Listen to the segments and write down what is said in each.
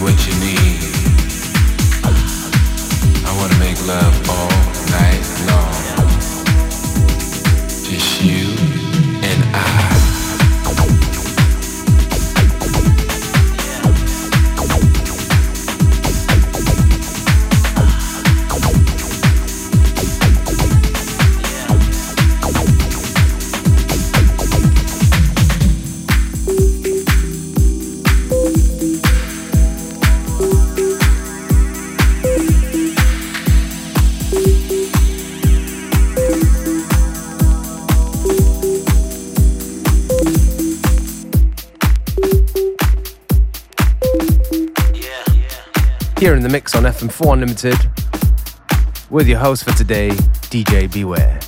what you need. Here in the mix on FM4 Unlimited with your host for today, DJ Beware.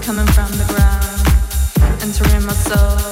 coming from the ground, entering my soul.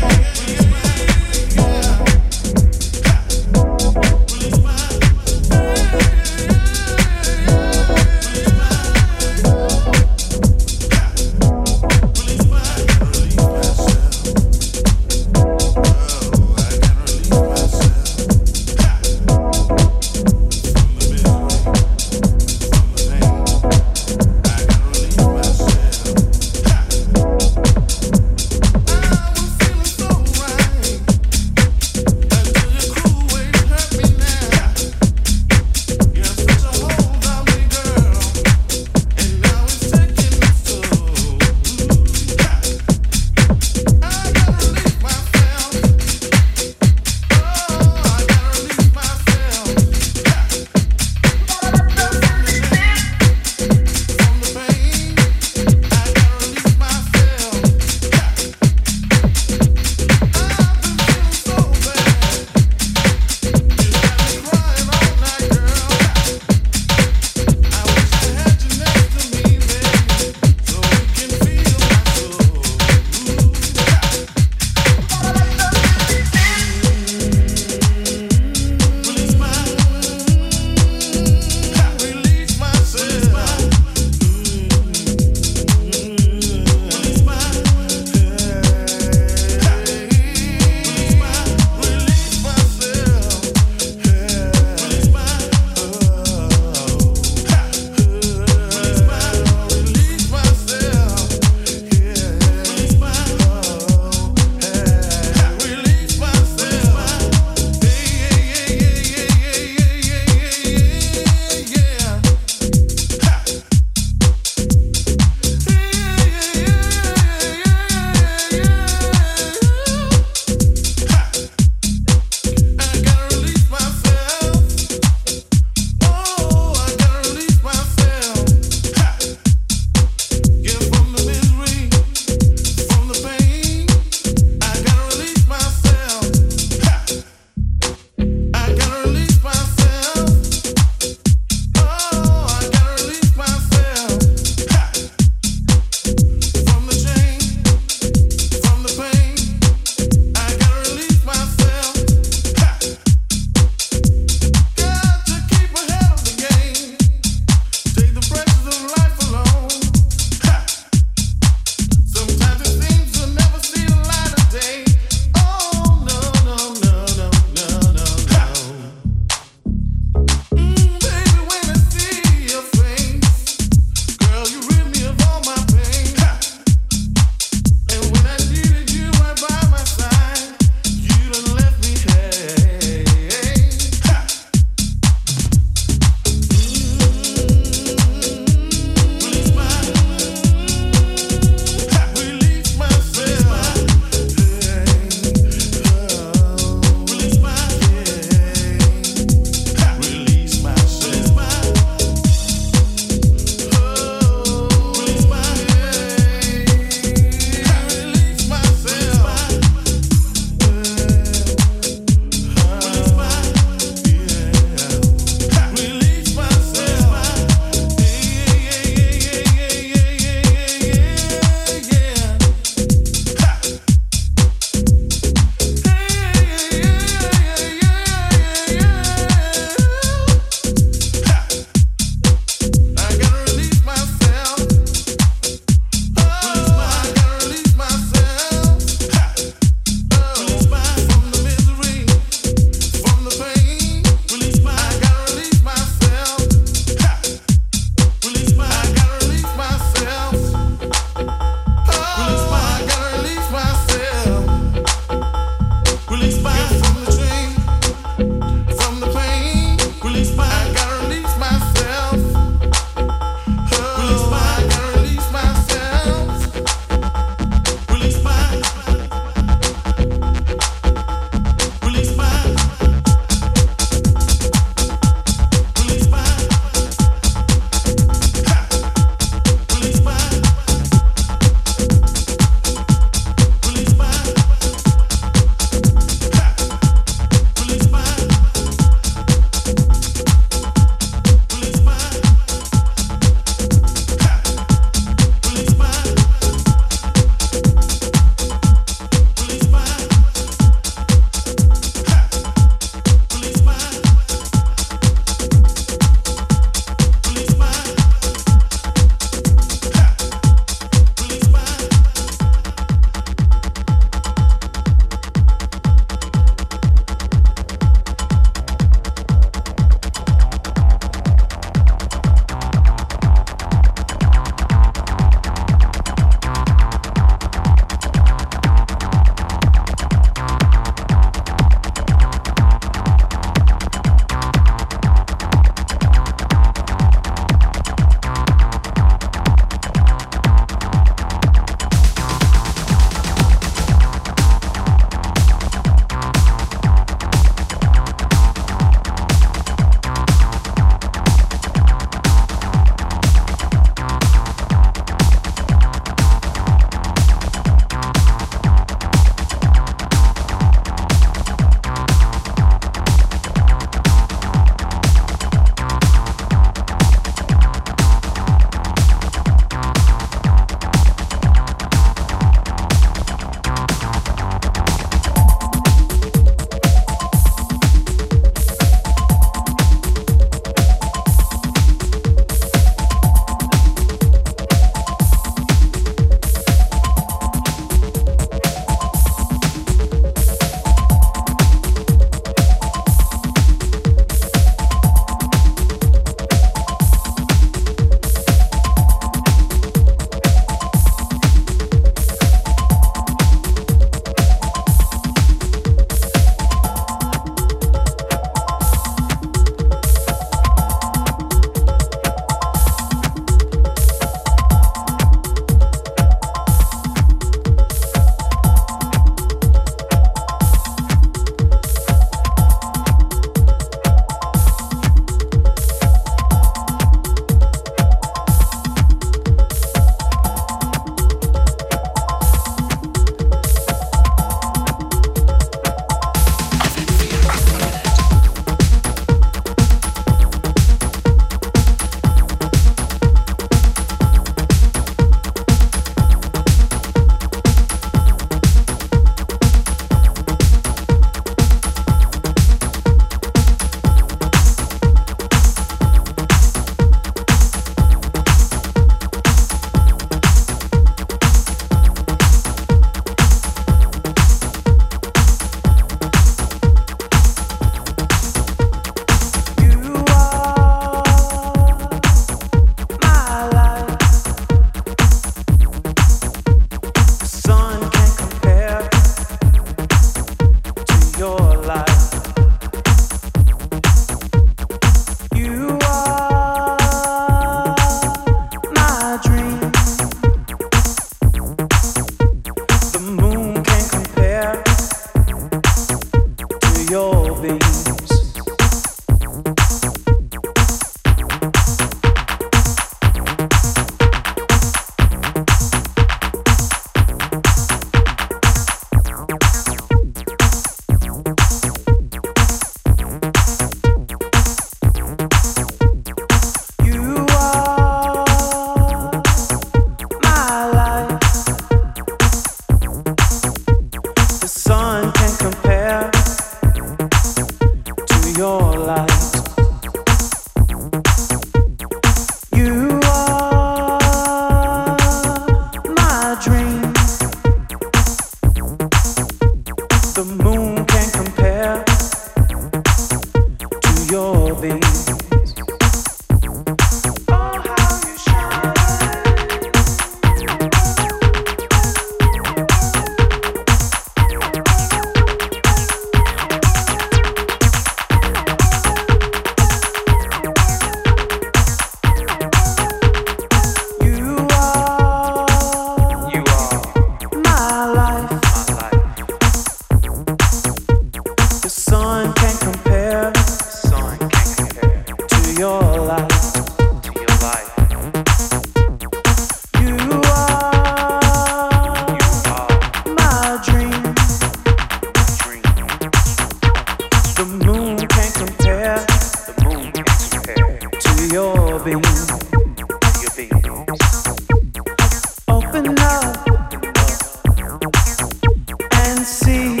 see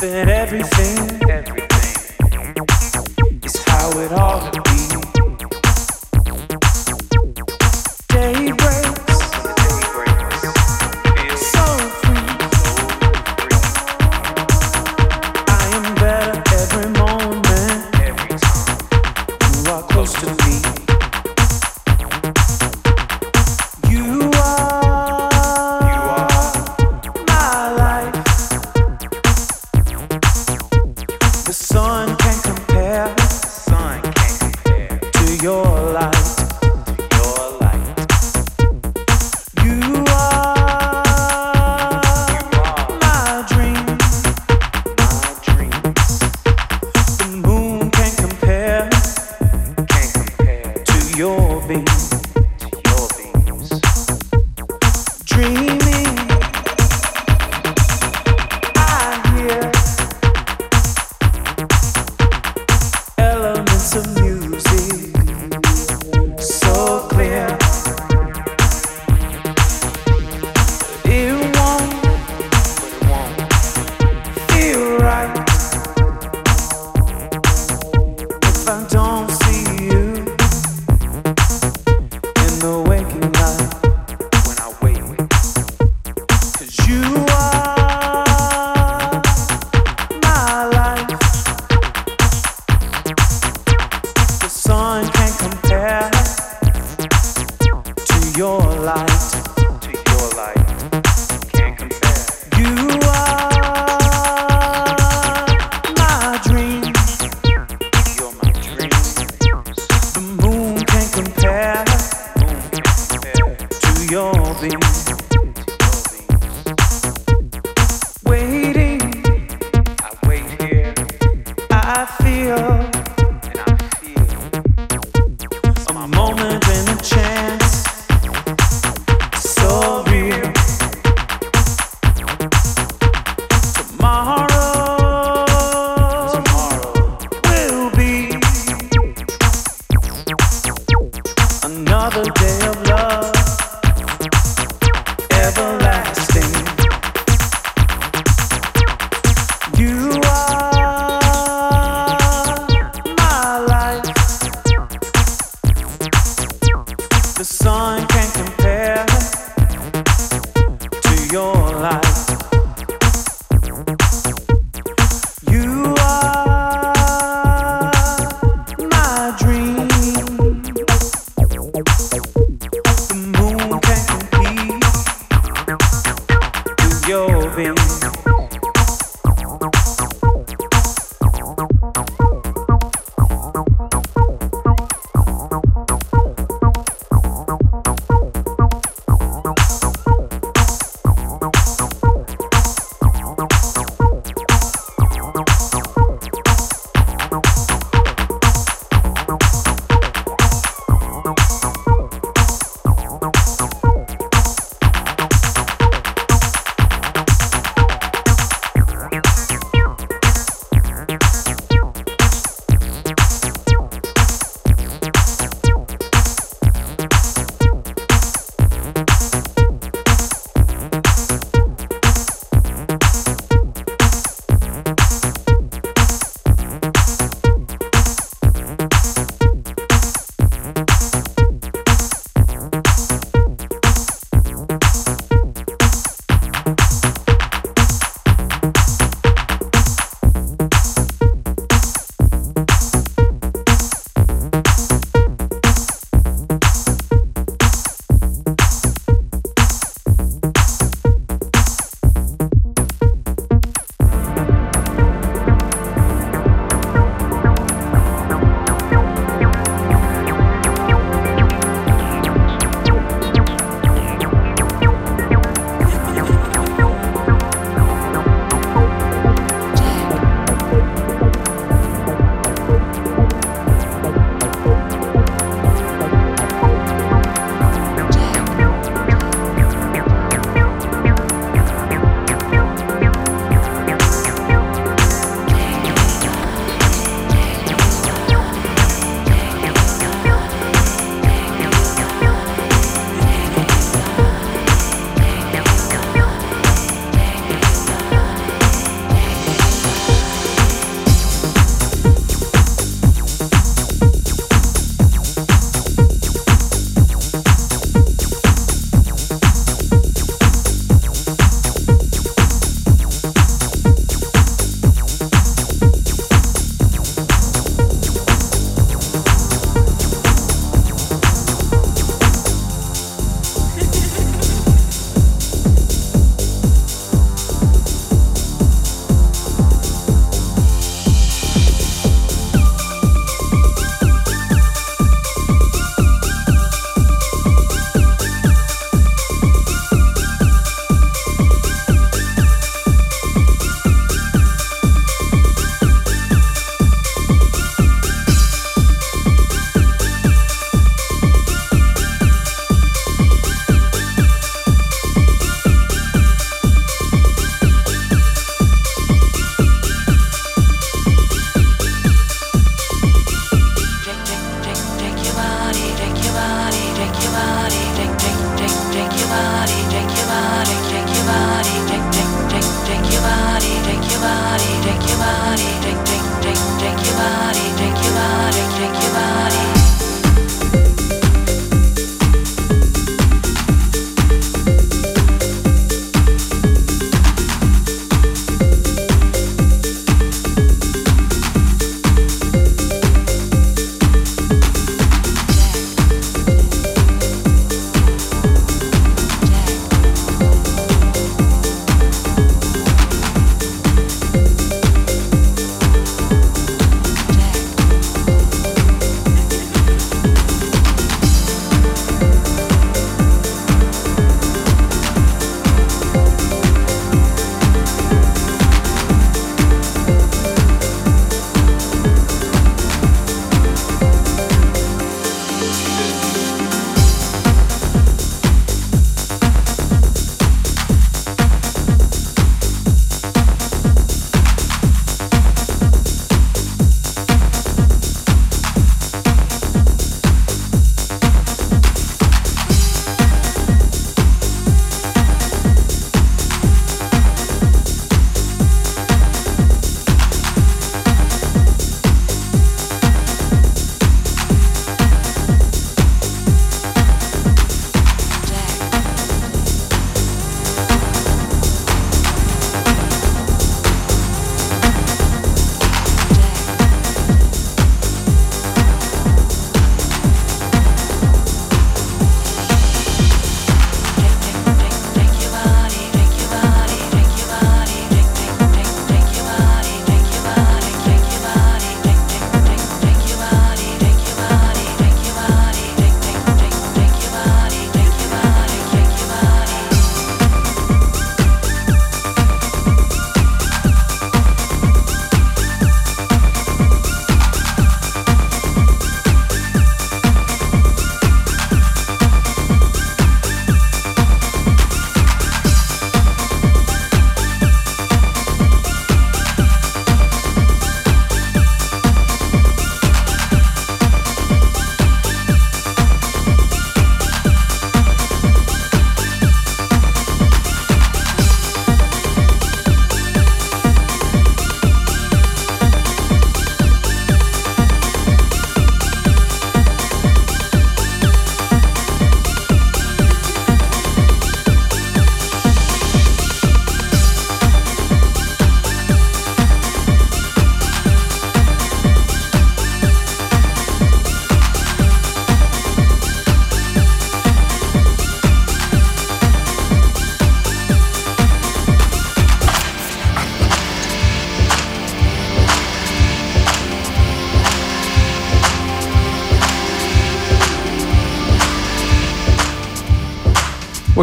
that everything your light.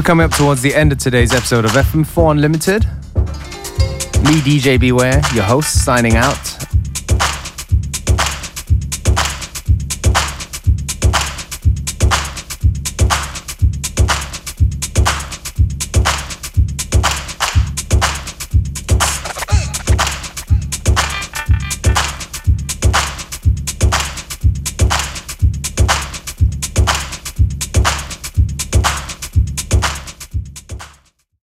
We're coming up towards the end of today's episode of FM4 Unlimited. Me, DJ Beware, your host, signing out.